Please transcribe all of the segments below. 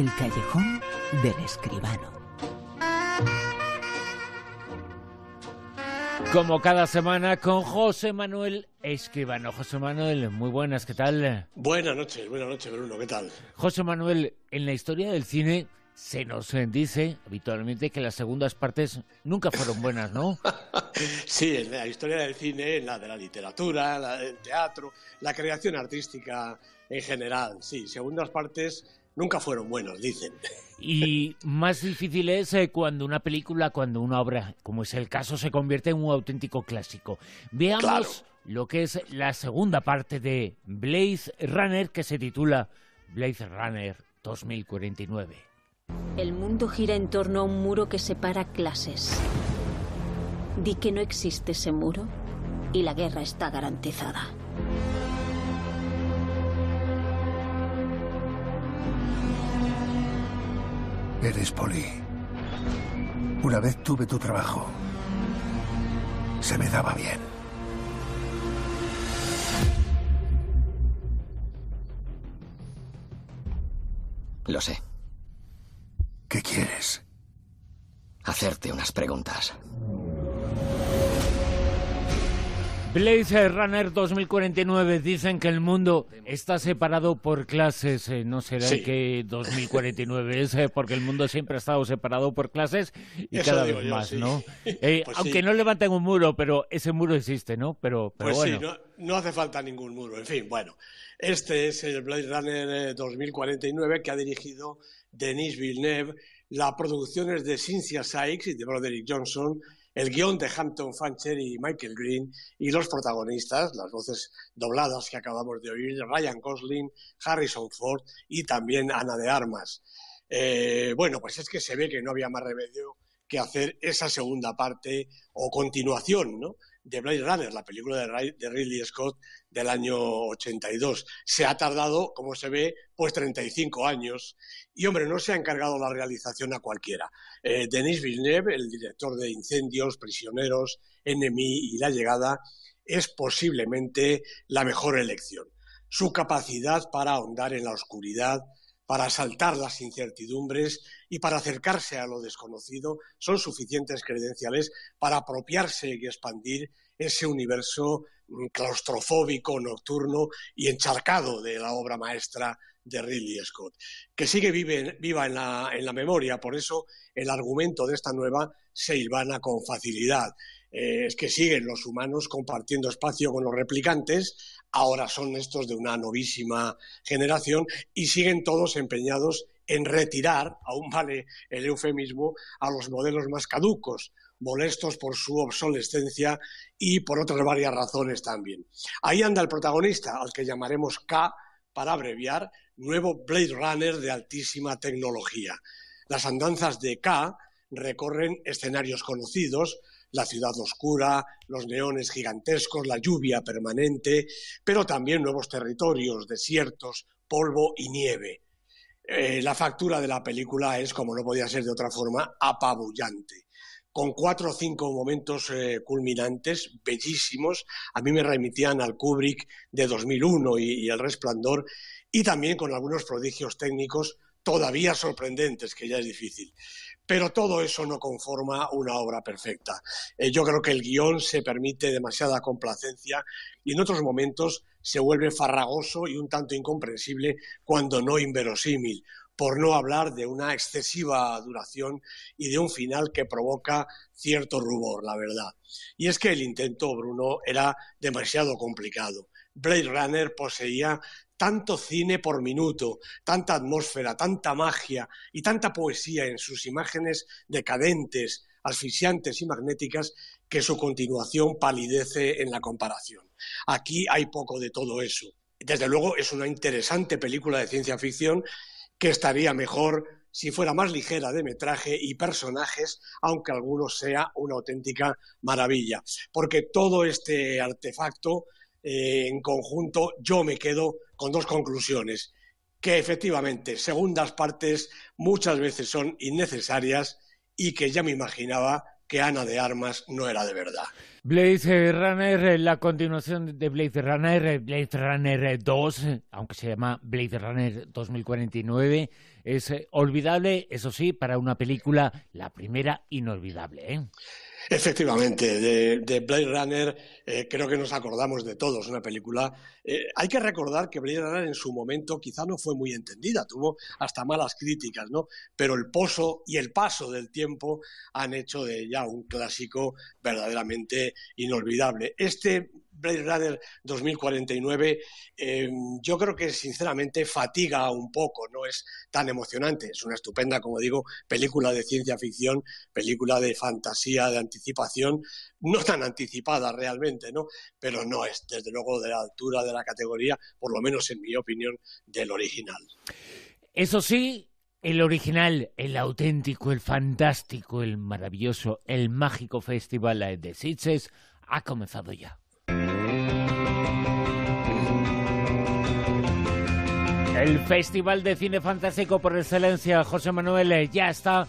El callejón del escribano. Como cada semana con José Manuel Escribano. José Manuel, muy buenas, ¿qué tal? Buenas noches, buenas noches, Bruno, ¿qué tal? José Manuel, en la historia del cine se nos dice habitualmente que las segundas partes nunca fueron buenas, ¿no? sí, en la historia del cine, en la de la literatura, la del teatro, la creación artística en general, sí, segundas partes nunca fueron buenos, dicen. Y más difícil es eh, cuando una película, cuando una obra, como es el caso, se convierte en un auténtico clásico. Veamos lo que es la segunda parte de Blaze Runner, que se titula Blaze Runner 2049. El mundo gira en torno a un muro que separa clases. Di que no existe ese muro y la guerra está garantizada. Eres Poli. Una vez tuve tu trabajo. Se me daba bien. Lo sé. ¿Qué quieres? Hacerte unas preguntas. Blaze Runner 2049 dicen que el mundo está separado por clases. Eh, no será que 2049 es eh, porque el mundo siempre ha estado separado por clases y cada vez más, ¿no? Eh, pues aunque no levanten un muro, pero ese muro existe, ¿no? Pero, pero pues sí, no, hace falta ningún muro. En fin, bueno, este es el Blaze Runner 2049 que ha dirigido Denis Villeneuve, la producción es de Cynthia Sykes y de Broderick Johnson, el guion de Hampton Fancher y Michael Green y los protagonistas, las voces dobladas que acabamos de oír, Ryan Gosling, Harrison Ford y también Ana de Armas. Eh, bueno, pues es que se ve que no había más remedio que hacer esa segunda parte o continuación, ¿no? De Blade Runner, la película de Ridley Scott del año 82. Se ha tardado, como se ve, pues 35 años. Y hombre, no se ha encargado la realización a cualquiera. Eh, Denis Villeneuve, el director de Incendios, Prisioneros, Enemy y La Llegada, es posiblemente la mejor elección. Su capacidad para ahondar en la oscuridad, para saltar las incertidumbres y para acercarse a lo desconocido son suficientes credenciales para apropiarse y expandir ese universo mm, claustrofóbico, nocturno y encharcado de la obra maestra de Ridley Scott, que sigue viva en la, memoria, por eso el argumento de esta nueva se hilvana con facilidad. Eh, es que siguen los humanos compartiendo espacio con los replicantes, ahora son estos de una novísima generación y siguen todos empeñados en retirar, aún vale el eufemismo, a los modelos más caducos, molestos por su obsolescencia y por otras varias razones también. Ahí anda el protagonista, al que llamaremos K para abreviar, nuevo Blade Runner de altísima tecnología. Las andanzas de K recorren escenarios conocidos, la ciudad oscura, los neones gigantescos, la lluvia permanente, pero también nuevos territorios, desiertos, polvo y nieve. Eh, la factura de la película es, como no podía ser de otra forma, apabullante con cuatro o cinco momentos eh, culminantes, bellísimos. A mí me remitían al Kubrick de 2001 y, y, El Resplandor, y también con algunos prodigios técnicos todavía sorprendentes, que ya es difícil. Pero todo eso no conforma una obra perfecta. Eh, yo creo que el guion se permite demasiada complacencia y en otros momentos se vuelve farragoso y un tanto incomprensible cuando no inverosímil, por no hablar de una excesiva duración y de un final que provoca cierto rubor, la verdad. Y es que el intento, Bruno, era demasiado complicado. Blade Runner poseía tanto cine por minuto, tanta atmósfera, tanta magia y tanta poesía en sus imágenes decadentes, asfixiantes y magnéticas que su continuación palidece en la comparación. Aquí hay poco de todo eso. Desde luego es una interesante película de ciencia ficción que estaría mejor si fuera más ligera de metraje y personajes, aunque algunos sea una auténtica maravilla. Porque todo este artefacto eh, en conjunto, yo me quedo con dos conclusiones. Que efectivamente, segundas partes muchas veces son innecesarias y que ya me imaginaba que Ana de Armas no era de verdad. Blade Runner, la continuación de Blade Runner, Blade Runner 2, aunque se llama Blade Runner 2049, es olvidable, eso sí, para una película, la primera inolvidable. ¿eh? Efectivamente, de, Blade Runner eh, creo que nos acordamos de todos, una película. Eh, hay que recordar que Blade Runner en su momento quizá no fue muy entendida, tuvo hasta malas críticas, ¿no? Pero el pozo y el paso del tiempo han hecho de ella un clásico verdaderamente inolvidable. Este Blade Runner 2049, em, yo creo que sinceramente fatiga un poco, no es tan emocionante. Es una estupenda, como digo, película de ciencia ficción, película de fantasía, de anticipación, no tan anticipada realmente, ¿no? Pero no es, desde luego, de la altura de la categoría, por lo menos en mi opinión, del original. Eso sí, el original, el auténtico, el fantástico, el maravilloso, el mágico festival de Sitges ha comenzado ya. El Festival de Cine Fantástico por excelencia, José Manuel, eh, ya está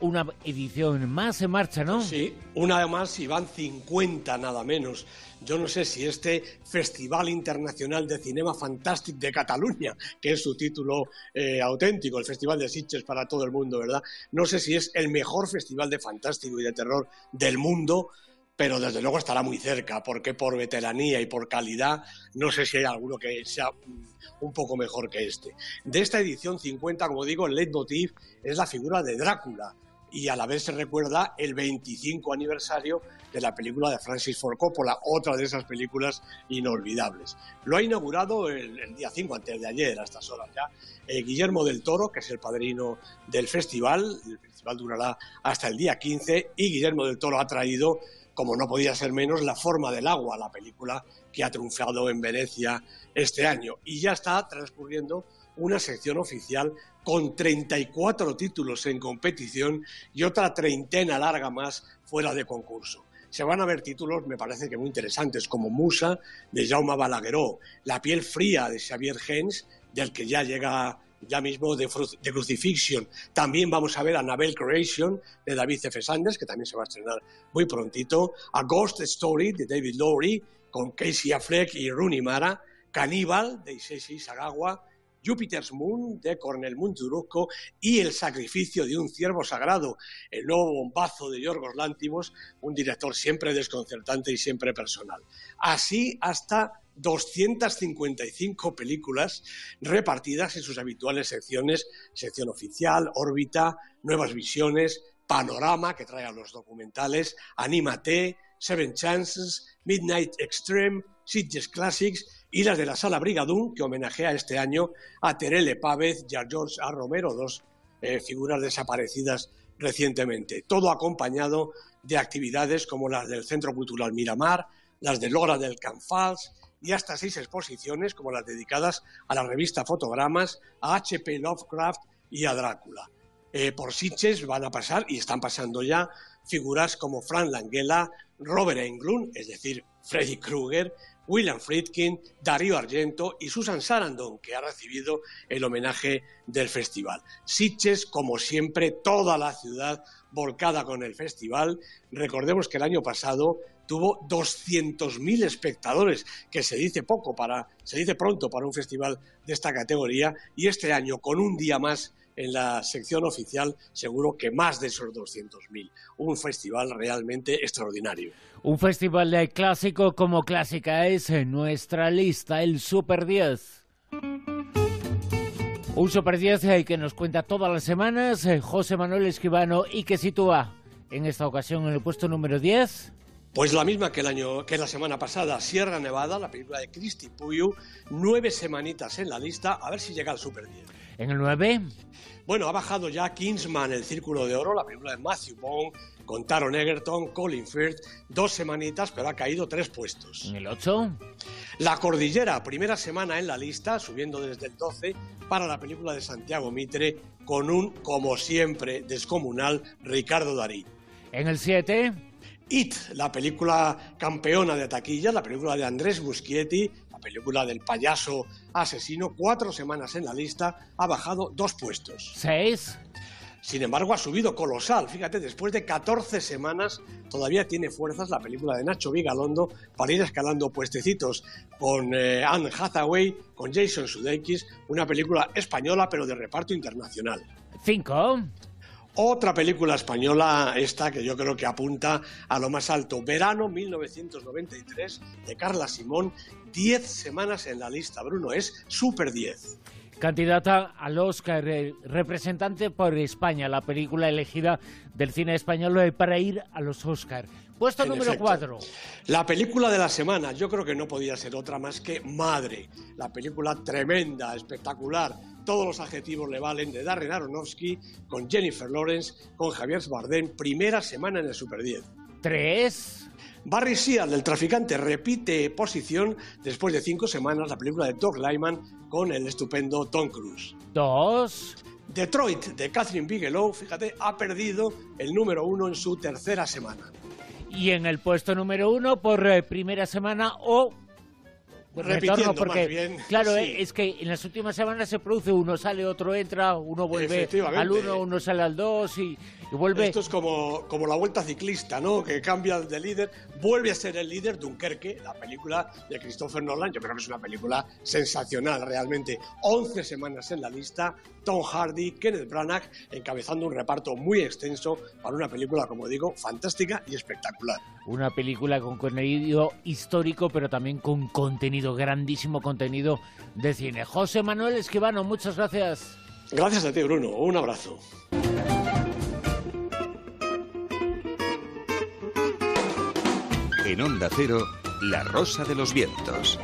una edición más en marcha, ¿no? Sí, una más y van 50 nada menos. Yo no sé si este Festival Internacional de Cinema Fantástico de Cataluña, que es su título eh, auténtico, el Festival de Sitges para todo el mundo, ¿verdad? No sé si es el mejor festival de fantástico y de terror del mundo, pero desde luego estará muy cerca, porque por veteranía y por calidad no sé si hay alguno que sea un poco mejor que este. De esta edición 50, como digo, el leitmotiv es la figura de Drácula y a la vez se recuerda el 25 aniversario de la película de Francis Ford Coppola, otra de esas películas inolvidables. Lo ha inaugurado el, día 5, antes de ayer, a estas horas ya, eh, Guillermo del Toro, que es el padrino del festival. El festival durará hasta el día 15 y Guillermo del Toro ha traído como no podía ser menos, La forma del agua, la película que ha triunfado en Venecia este año. Y ya está transcurriendo una sección oficial con 34 títulos en competición y otra treintena larga más fuera de concurso. Se van a ver títulos, me parece que muy interesantes, como Musa, de Jaume Balagueró, La piel fría, de Xavier Gens, del que ya llega ya mismo de, Crucifixion. También vamos a ver a Nabel Creation de David F. Sanders, que también se va a estrenar muy prontito. A Ghost Story de David Lowry con Casey Affleck y Rooney Mara. Cannibal de Isesi Sagawa. Jupiter's Moon de Cornel Munduruko y El sacrificio de un ciervo sagrado, el nuevo bombazo de Yorgos Lántimos, un director siempre desconcertante y siempre personal. Así hasta 255 películas repartidas en sus habituales secciones, sección oficial, órbita, nuevas visiones, panorama, que trae a los documentales, Anímate, Seven Chances, Midnight Extreme, Sitges Classics y las de la Sala Brigadún, que homenajea este año a Terele Pávez y a George A. Romero, dos eh, figuras desaparecidas recientemente. Todo acompañado de actividades como las del Centro Cultural Miramar, las de Lora del Canfals, y hasta seis exposiciones como las dedicadas a la revista Fotogramas, a H.P. Lovecraft y a Drácula. Eh, por Sitges van a pasar, y están pasando ya, figuras como Frank Langella, Robert Englund, es decir, Freddy Krueger, William Friedkin, Darío Argento y Susan Sarandon, que ha recibido el homenaje del festival. Sitges, como siempre, toda la ciudad volcada con el festival. Recordemos que el año pasado tuvo 200.000 espectadores, que se dice poco para, se dice pronto para un festival de esta categoría, y este año, con un día más en la sección oficial, seguro que más de esos 200.000. Un festival realmente extraordinario. Un festival de clásico como clásica es en nuestra lista, el Super 10. Un Super 10 eh, que nos cuenta todas las semanas eh, José Manuel Esquivano y que sitúa en esta ocasión en el puesto número 10 pues la misma que el año que la semana pasada, Sierra Nevada, la película de Christy Puyu, nueve semanitas en la lista, a ver si llega al Super 10. ¿En el 9? Bueno, ha bajado ya Kingsman, El Círculo de Oro, la película de Matthew Bond, con Taron Egerton, Colin Firth, dos semanitas, pero ha caído tres puestos. ¿En el 8? La Cordillera, primera semana en la lista, subiendo desde el 12 para la película de Santiago Mitre, con un, como siempre, descomunal Ricardo Darí. ¿En el 7? It, la película campeona de taquilla, la película de Andrés Muschietti, la película del payaso asesino, cuatro semanas en la lista, ha bajado dos puestos. ¿Seis? Sin embargo, ha subido colosal. Fíjate, después de 14 semanas todavía tiene fuerzas la película de Nacho Vigalondo para ir escalando puestecitos con eh, Anne Hathaway, con Jason Sudeikis, una película española pero de reparto internacional. Cinco. Otra película española, esta que yo creo que apunta a lo más alto. Verano 1993 de Carla Simón. Diez semanas en la lista, Bruno. Es Super 10. Candidata al Oscar, representante por España, la película elegida del cine español para ir a los Oscar. Puesto número 4. La película de la semana, yo creo que no podía ser otra más que Madre. La película tremenda, espectacular, todos los adjetivos le valen, de Darren Aronofsky, con Jennifer Lawrence, con Javier Bardem, primera semana en el Super 10. Tres. Barry Seal, del traficante, repite posición después de cinco semanas la película de Doug Lyman con el estupendo Tom Cruise. Dos. Detroit, de Catherine Bigelow, fíjate, ha perdido el número uno en su tercera semana. Y en el puesto número uno por eh, primera semana o Repitiendo porque más bien, claro sí. eh, es que en las últimas semanas se produce uno sale otro entra uno vuelve al uno uno sale al dos y, y vuelve Esto es como, como la vuelta ciclista, ¿no? Que cambia de líder, vuelve a ser el líder Dunkerque, la película de Christopher Nolan. Yo creo que es una película sensacional, realmente. 11 semanas en la lista, Tom Hardy, Kenneth Branagh, encabezando un reparto muy extenso para una película, como digo, fantástica y espectacular. una película con contenido histórico pero también con contenido grandísimo contenido de cine José Manuel Esquivano muchas gracias Gracias a ti, Bruno. Un abrazo. En Onda Cero, La Rosa de los Vientos.